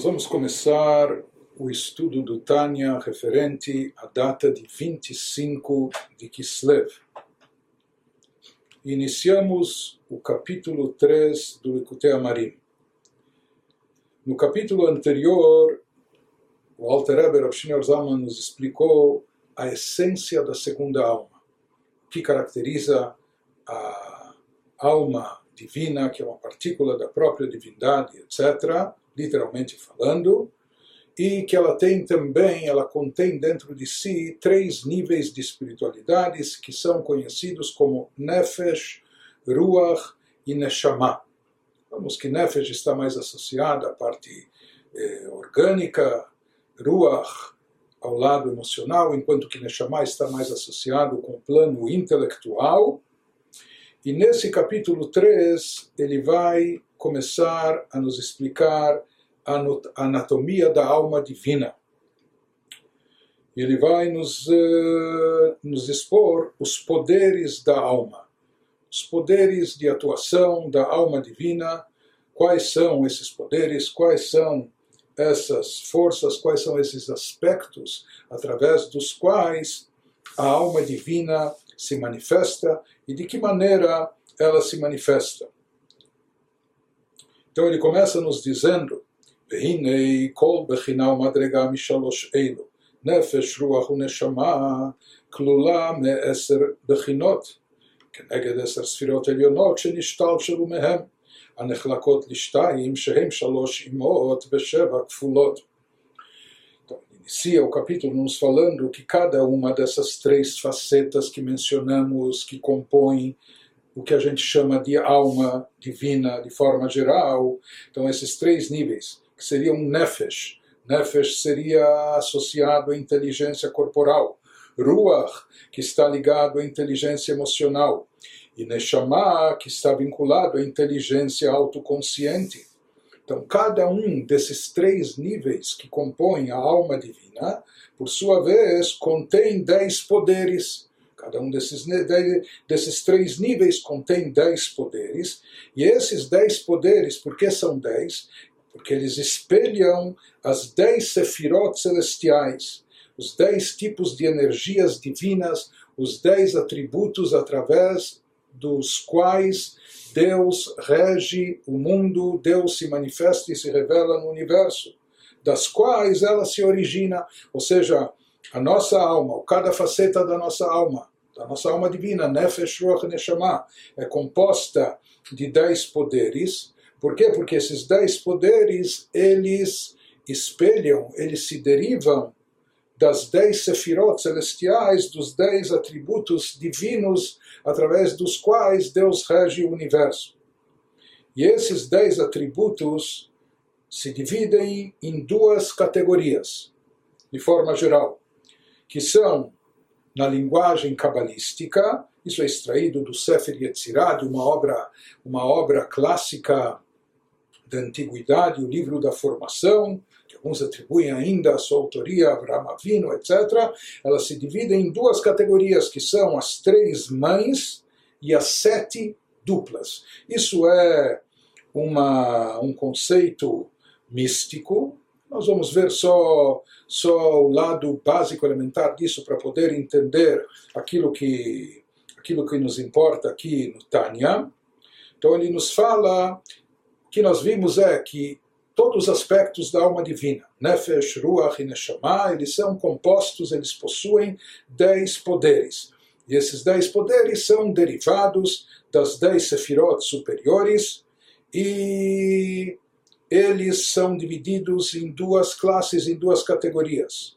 Nós vamos começar o estudo do Tânia referente à data de 25 de Kislev. Iniciamos o capítulo 3 do Likutei Amarim. No capítulo anterior, o Alter Rebbe Rav Zalman nos explicou a essência da segunda alma, que caracteriza a alma divina, que é uma partícula da própria divindade, etc., literalmente falando, e que ela tem também, ela contém dentro de si três níveis de espiritualidades que são conhecidos como Nefesh, Ruach e Neshama. Vamos que Nefesh está mais associada à parte eh, orgânica, Ruach ao lado emocional, enquanto que Neshama está mais associado com o plano intelectual. E nesse capítulo 3, ele vai começar a nos explicar anatomia da alma divina. Ele vai nos, uh, nos expor os poderes da alma, os poderes de atuação da alma divina, quais são esses poderes, quais são essas forças, quais são esses aspectos através dos quais a alma divina se manifesta e de que maneira ela se manifesta. Então ele começa nos dizendo: והנה כל בחינה ומדרגה משלוש אלו, נפש, רוח ונשמה, כלולה מעשר בחינות, כנגד עשר ספירות עליונות שנשתלשלו מהם, הנחלקות לשתיים שהן שלוש אמות ושבע כפולות. inicia o capítulo nos falando que cada uma dessas três facetas que mencionamos, que compõem o que a gente chama de alma divina de forma geral, então esses três níveis, que seriam nefesh, nefesh seria associado à inteligência corporal, ruach, que está ligado à inteligência emocional, e neshama, que está vinculado à inteligência autoconsciente. Então, cada um desses três níveis que compõem a alma divina, por sua vez, contém dez poderes. Cada um desses, desses três níveis contém dez poderes, e esses dez poderes, por que são dez? Porque eles espelham as dez sefirot celestiais, os dez tipos de energias divinas, os dez atributos através dos quais Deus rege o mundo, Deus se manifesta e se revela no universo, das quais ela se origina, ou seja, a nossa alma, cada faceta da nossa alma, da nossa alma divina, Nefesh Ruach Neshama, é composta de dez poderes. Por quê? Porque esses dez poderes, eles espelham, eles se derivam das dez sefirot celestiais, dos dez atributos divinos através dos quais Deus rege o universo. E esses dez atributos se dividem em duas categorias, de forma geral, que são, na linguagem cabalística, isso é extraído do Sefer Yetzirah, de uma obra, uma obra clássica da antiguidade, o livro da formação, que alguns atribuem ainda a sua autoria a Abraham Avino, etc., elas se dividem em duas categorias, que são as três mães e as sete duplas. Isso é uma, um conceito místico. Nós vamos ver só, só o lado básico, elementar disso, para poder entender aquilo que, aquilo que nos importa aqui no Tânia. Então ele nos fala que nós vimos é que todos os aspectos da alma divina, Nefesh, Ruach e eles são compostos, eles possuem dez poderes. E esses dez poderes são derivados das dez sefirot superiores e eles são divididos em duas classes, em duas categorias.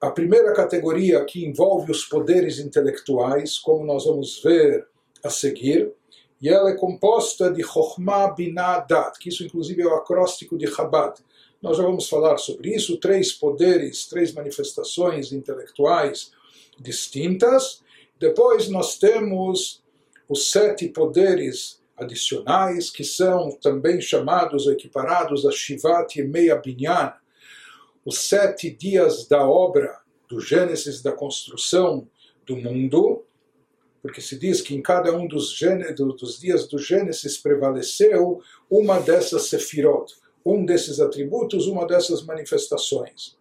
A primeira categoria que envolve os poderes intelectuais, como nós vamos ver a seguir, e ela é composta de Chokhmah Binah Dat, que isso inclusive é o acróstico de Chabad. Nós já vamos falar sobre isso, três poderes, três manifestações intelectuais distintas. Depois nós temos os sete poderes adicionais, que são também chamados ou equiparados a Shivat Meia Binyan, os sete dias da obra do Gênesis, da construção do mundo, porque se diz que em cada um dos, dos dias do Gênesis prevaleceu uma dessas sefirot, um desses atributos, uma dessas manifestações.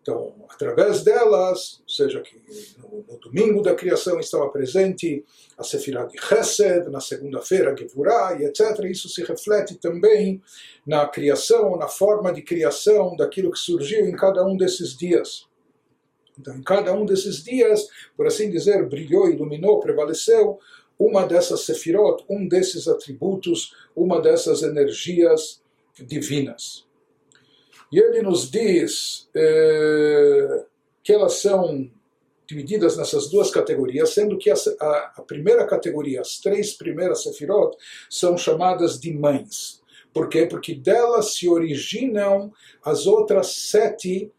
Então, através delas, seja que no, no, domingo da criação estava presente a Sefirah de Chesed, na segunda-feira Gevurah etc., isso se reflete também na criação, na forma de criação daquilo que surgiu em cada um desses dias. Então, em cada um desses dias, por assim dizer, brilhou, iluminou, prevaleceu uma dessas sefirot, um desses atributos, uma dessas energias divinas. E ele nos diz eh, que elas são divididas nessas duas categorias, sendo que a, a, a, primeira categoria, as três primeiras sefirot, são chamadas de mães. Por quê? Porque delas se originam as outras sete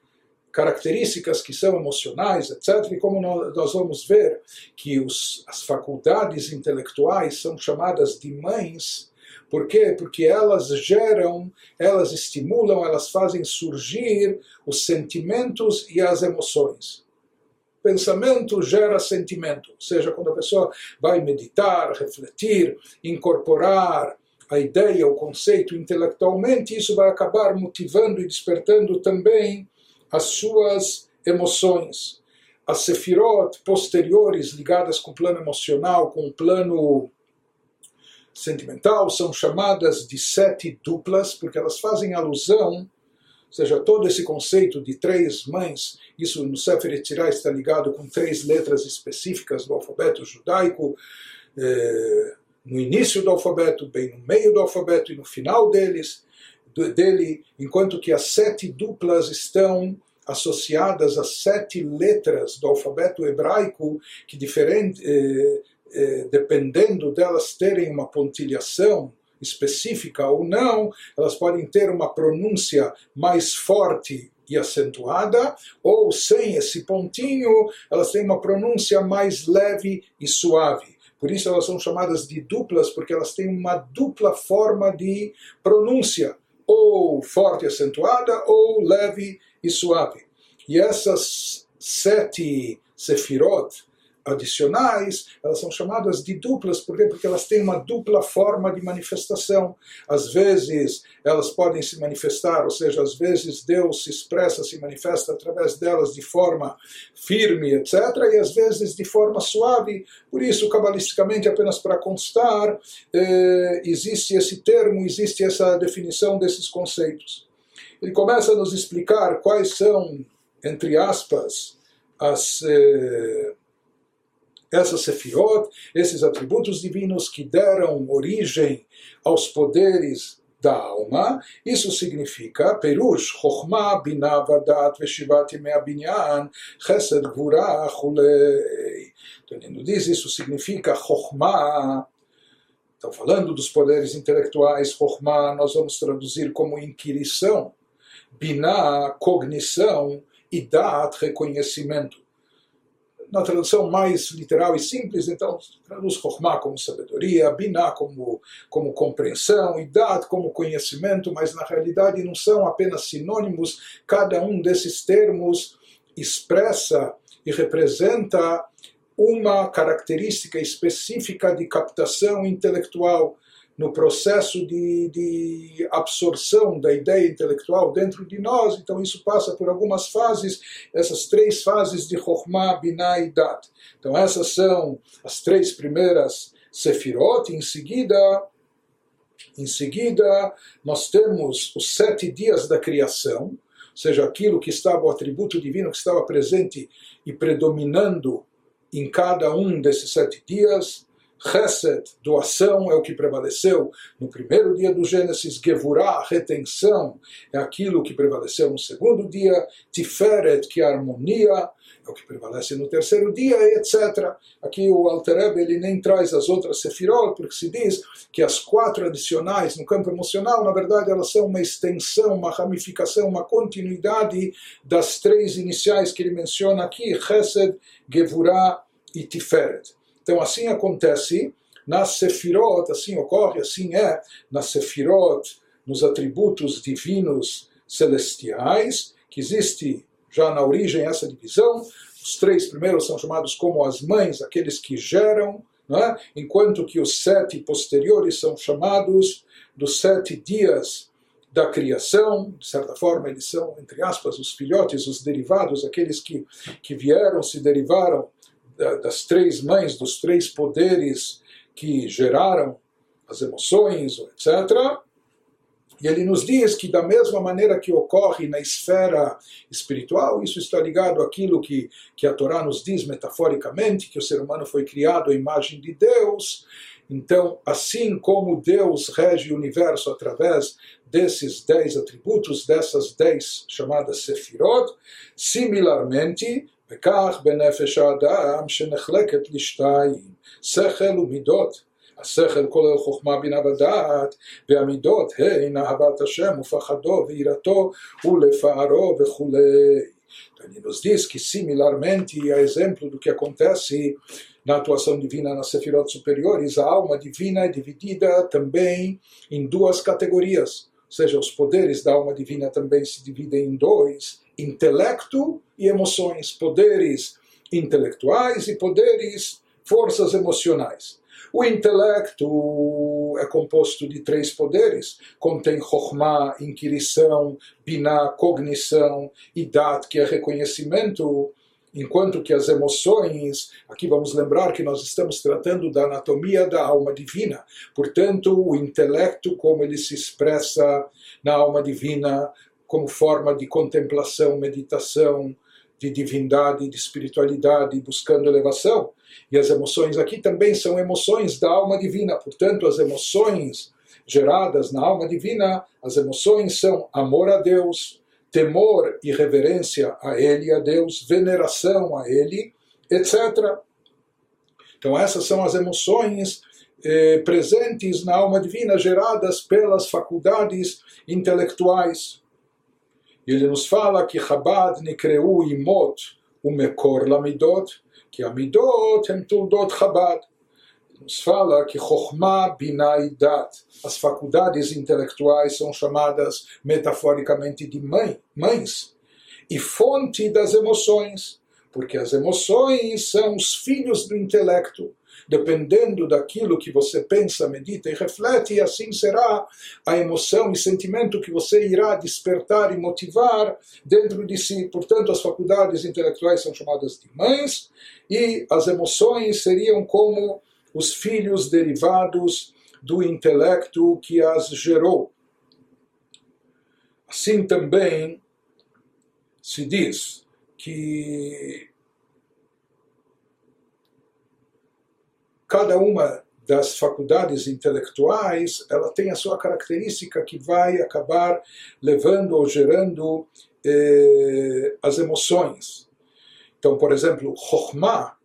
características que são emocionais, etc. E como nós vamos ver que os, as faculdades intelectuais são chamadas de mães, por quê? Porque elas geram, elas estimulam, elas fazem surgir os sentimentos e as emoções. Pensamento gera sentimento, ou seja, quando a pessoa vai meditar, refletir, incorporar a ideia, o conceito intelectualmente, isso vai acabar motivando e despertando também as suas emoções. As sefirot posteriores ligadas com o plano emocional, com o plano sentimental, são chamadas de sete duplas, porque elas fazem alusão, ou seja, todo esse conceito de três mães, isso no Sefer está ligado com três letras específicas do alfabeto judaico, eh, no início do alfabeto, bem no meio do alfabeto e no final deles, dele, enquanto que as sete duplas estão associadas às sete letras do alfabeto hebraico, que diferente, eh, eh, dependendo delas terem uma pontilhação específica ou não, elas podem ter uma pronúncia mais forte e acentuada, ou sem esse pontinho, elas têm uma pronúncia mais leve e suave. Por isso elas são chamadas de duplas, porque elas têm uma dupla forma de pronúncia, ou forte e acentuada, ou leve e suave. E essas sete sefirot, adicionais, elas são chamadas de duplas, por quê? Porque elas têm uma dupla forma de manifestação. Às vezes elas podem se manifestar, ou seja, às vezes Deus se expressa, se manifesta através delas de forma firme, etc., e às vezes de forma suave. Por isso, cabalisticamente, apenas para constar, eh, existe esse termo, existe essa definição desses conceitos. Ele começa a nos explicar quais são, entre aspas, as. Eh, essas sefirot, esses atributos divinos que deram origem aos poderes da alma, isso significa Perush, Chokhmah, Binah, Vadat, Veshivat, Yimei Binyan, Chesed, Gvura, Chulei. Então ele diz, isso significa Chokhmah, estão falando dos poderes intelectuais, Chokhmah nós vamos traduzir como inquirição, Binah, cognição, e Dat, reconhecimento na tradução mais literal e simples, então traduz Chokhmah como sabedoria, Binah como, como compreensão, e Dat como conhecimento, mas na realidade não são apenas sinônimos, cada um desses termos expressa e representa uma característica específica de captação intelectual no processo de, de, absorção da ideia intelectual dentro de nós. Então, isso passa por algumas fases, essas três fases de Chokhmah, Binah e Dat. Então, essas são as três primeiras Sefirot. Em seguida, em seguida, nós temos os sete dias da criação, ou seja, aquilo que estava, o atributo divino que estava presente e predominando em cada um desses sete dias. Chesed, doação, é o que prevaleceu no primeiro dia do Gênesis. Gevurah, retenção, é aquilo que prevaleceu no segundo dia. Tiferet, que é harmonia, é o que prevalece no terceiro dia, etc. Aqui o Alter ele nem traz as outras sefirot, porque se diz que as quatro adicionais no campo emocional, na verdade, elas são uma extensão, uma ramificação, uma continuidade das três iniciais que ele menciona aqui, Chesed, Gevurah e Tiferet. Então assim acontece nas Sefirot, assim ocorre, assim é, nas Sefirot, nos atributos divinos celestiais, que existe já na origem essa divisão. Os três primeiros são chamados como as mães, aqueles que geram, é? enquanto que os sete posteriores são chamados dos sete dias da criação, de certa forma eles são, entre aspas, os filhotes, os derivados, aqueles que, que vieram, se derivaram das três mães, dos três poderes que geraram as emoções, etc. E ele nos diz que, da mesma maneira que ocorre na esfera espiritual, isso está ligado àquilo que, que a Torá nos diz metaforicamente, que o ser humano foi criado à imagem de Deus. Então, assim como Deus rege o universo através desses dez atributos, dessas dez chamadas sefirot, similarmente, וכך בנפש האדם שנחלקת לשתיים, שכל ומידות. השכל כולל חוכמה בינה ודעת, והמידות הן אהבת השם ופחדו ויראתו ולפארו וכולי. Ele nos diz que, similarmente, a exemplo do que acontece na atuação divina nas sefirot superiores, a alma divina é dividida também em duas categorias. Ou seja, os poderes da alma divina também se dividem em dois: intelecto e emoções, poderes intelectuais e poderes, forças emocionais. O intelecto é composto de três poderes, contém Chokhmah, inquirição, Binah, cognição, e Dat, que é reconhecimento, enquanto que as emoções, aqui vamos lembrar que nós estamos tratando da anatomia da alma divina, portanto, o intelecto, como ele se expressa na alma divina, como forma de contemplação, meditação, de divindade, de espiritualidade, buscando elevação. E as emoções aqui também são emoções da alma divina, portanto, as emoções geradas na alma divina, as emoções são amor a Deus, temor e reverência a Ele, a Deus, veneração a Ele, etc. Então, essas são as emoções eh, presentes na alma divina, geradas pelas faculdades intelectuais ele nos fala que Chabad Nikreu Imot, o Mekor Lamidot, que Amidot em Tuldot Chabad. Nos fala que Chokhmah Binah Dat, as faculdades intelectuais são chamadas metaforicamente de mãe, mães, e fonte das emoções porque as emoções são os filhos do intelecto, dependendo daquilo que você pensa, medita e reflete, e assim será a emoção e sentimento que você irá despertar e motivar dentro de si. Portanto, as faculdades intelectuais são chamadas de mães, e as emoções seriam como os filhos derivados do intelecto que as gerou. Assim também se diz que cada uma das faculdades intelectuais, ela tem a sua característica que vai acabar levando ou gerando eh, as emoções. Então, por exemplo, Chokhmah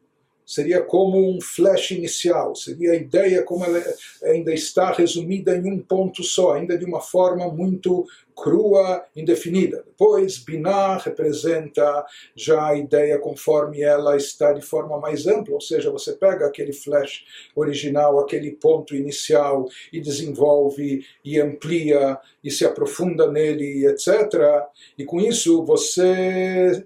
seria como um flash inicial, seria a ideia como ela ainda está resumida em um ponto só, ainda de uma forma muito crua, indefinida. Depois, Binah representa já a ideia conforme ela está de forma mais ampla, ou seja, você pega aquele flash original, aquele ponto inicial e desenvolve e amplia e se aprofunda nele, etc. E com isso você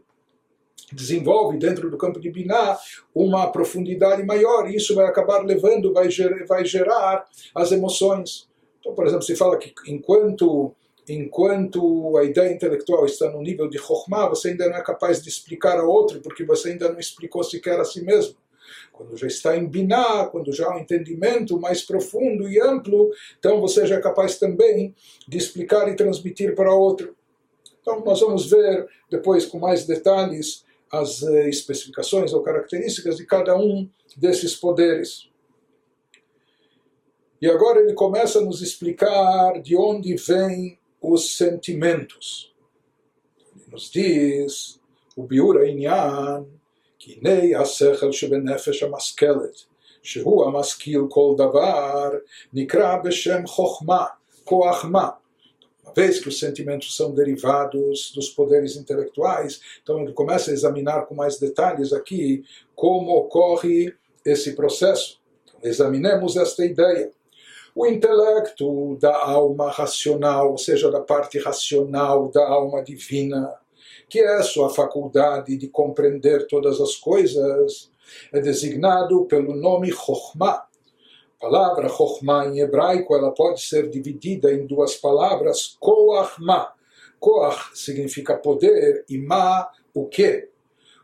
desenvolve dentro do campo de Binah uma profundidade maior e isso vai acabar levando, vai gerar, vai gerar as emoções. Então, por exemplo, se fala que enquanto enquanto a ideia intelectual está no nível de Chokhmah, você ainda não é capaz de explicar a outro, porque você ainda não explicou sequer a si mesmo. Quando já está em Binah, quando já há um entendimento mais profundo e amplo, então você já é capaz também de explicar e transmitir para outro. Então nós vamos ver depois com mais detalhes as eh, especificações ou características de cada um desses poderes. E agora ele começa a nos explicar de onde vêm os sentimentos. Ele nos diz, o biur העניין, כי הנה השכל שבנפש המשכלת, שהוא המשכיל כל דבר, נקרא בשם חוכמה, כוח מה. uma vez que os sentimentos são derivados dos poderes intelectuais, então ele começa a examinar com mais detalhes aqui como ocorre esse processo. Então, examinemos esta ideia. O intelecto da alma racional, ou seja, da parte racional da alma divina, que é sua faculdade de compreender todas as coisas, é designado pelo nome Chokhmah, palavra Chokhmah em hebraico ela pode ser dividida em duas palavras, Koachma. Koach significa poder e Ma, o que?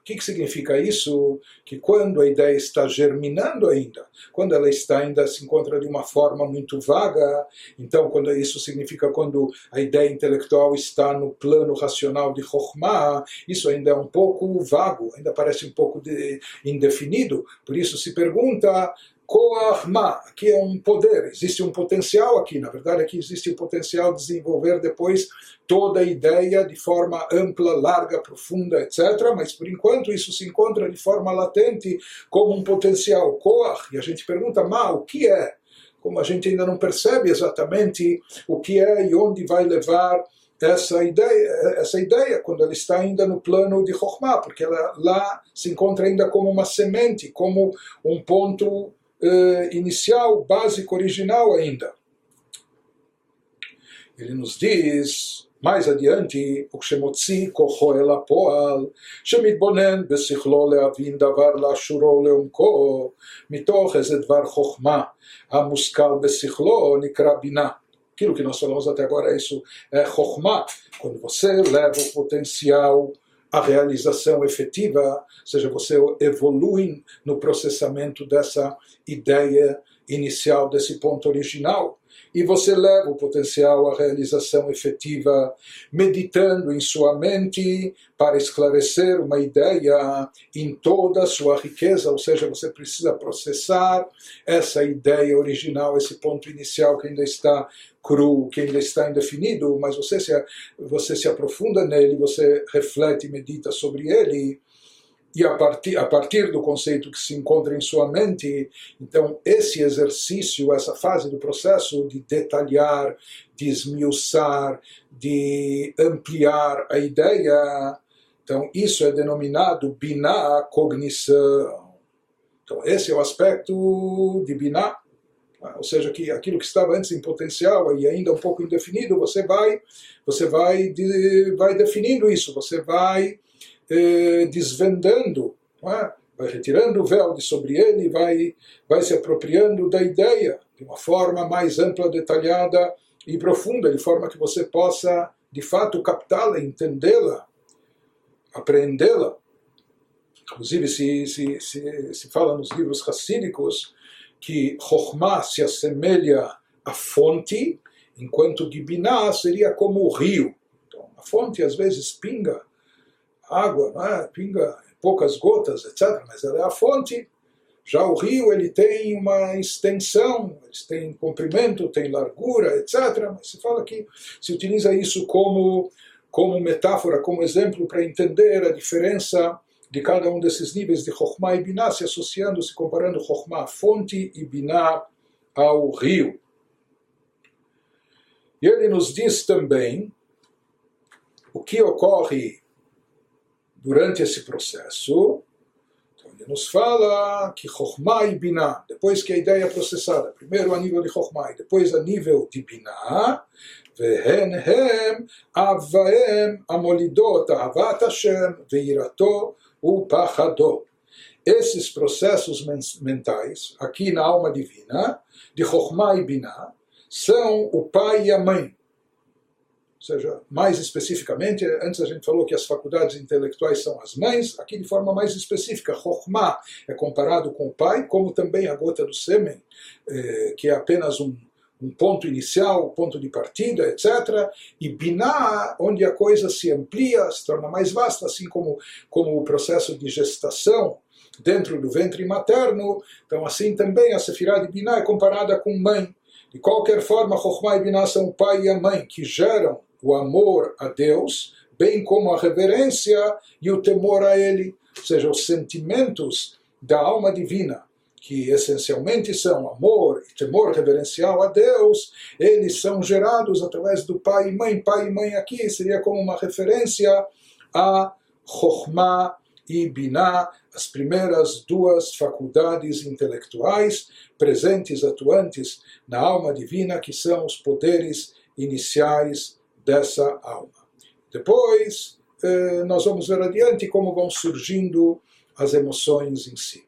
que, que significa isso? Que quando a ideia está germinando ainda, quando ela está ainda se encontra de uma forma muito vaga, então quando isso significa quando a ideia intelectual está no plano racional de Chokhmah, isso ainda é um pouco vago, ainda parece um pouco de, indefinido. Por isso se pergunta Koahma, que é um poder, existe um potencial aqui, na verdade aqui existe o potencial de desenvolver depois toda a ideia de forma ampla, larga, profunda, etc. Mas por enquanto isso se encontra de forma latente como um potencial Koah, e a gente pergunta, ma, o que é? Como a gente ainda não percebe exatamente o que é e onde vai levar essa ideia, essa ideia quando ela está ainda no plano de Chokhmah, porque ela lá se encontra ainda como uma semente, como um ponto uh, inicial, básico, original ainda. Ele nos diz, mais adiante, וכשמוציא כוחו אל הפועל, שמתבונן בשכלו להבין דבר לאשורו לעומקו, מתוך איזה דבר חוכמה המושכל בשכלו נקרא בינה. Aquilo que nós falamos até agora, é isso é Chokhmah, quando você leva o potencial a realização efetiva, ou seja, você evolui no processamento dessa ideia inicial, desse ponto original e você leva o potencial à realização efetiva, meditando em sua mente para esclarecer uma ideia em toda a sua riqueza, ou seja, você precisa processar essa ideia original, esse ponto inicial que ainda está cru, que ainda está indefinido, mas você se, você se aprofunda nele, você reflete, medita sobre ele e a partir, a partir do conceito que se encontra em sua mente, então esse exercício, essa fase do processo de detalhar, de esmiuçar, de ampliar a ideia, então isso é denominado biná cognição. Então esse é o aspecto de biná, ou seja, que aquilo que estava antes em potencial e ainda um pouco indefinido, você vai, você vai, vai definindo isso, você vai eh, desvendando, é? vai retirando o véu de sobre ele, vai, vai se apropriando da ideia de uma forma mais ampla, detalhada e profunda, de forma que você possa, de fato, captá-la, entendê-la, apreendê-la. Inclusive, se, se, se, se fala nos livros racídicos que Chokhmah se assemelha à fonte, enquanto Gibiná seria como o rio. Então, a fonte às vezes pinga água, é? pinga poucas gotas, etc. Mas ela é a fonte. Já o rio ele tem uma extensão, tem comprimento, tem largura, etc. Mas se fala que se utiliza isso como como metáfora, como exemplo para entender a diferença de cada um desses níveis de Chokhmah e Binah, se associando, se comparando Chokhmah à fonte e Binah ao rio. E ele nos diz também o que ocorre durante esse processo, então ele nos fala que Chokhmah e Binah, depois que a ideia é processada, primeiro a nível de Chokhmah e depois a nível de Binah, והן הם אבהם המולידות אהבת השם ויראתו ופחדו. Esses processos mentais, aqui na alma divina, de Chokhmah e Binah, são o pai e a mãe seja, mais especificamente, antes a gente falou que as faculdades intelectuais são as mães, aqui de forma mais específica, Chokhmah é comparado com o pai, como também a gota do sêmen, eh, que é apenas um, um ponto inicial, ponto de partida, etc. E Binah, onde a coisa se amplia, se torna mais vasta, assim como, como o processo de gestação dentro do ventre materno. Então, assim também a Sefirah de Binah é comparada com mãe. De qualquer forma, Chokhmah e Binah são o pai e a mãe que geram o amor a Deus, bem como a reverência e o temor a Ele, ou seja, os sentimentos da alma divina, que essencialmente são amor e temor reverencial a Deus, eles são gerados através do pai e mãe. Pai e mãe aqui seria como uma referência a Chokhmah e Binah, as primeiras duas faculdades intelectuais presentes, atuantes na alma divina, que são os poderes iniciais dessa alma. Depois, eh, nós vamos ver adiante como vão surgindo as emoções em si.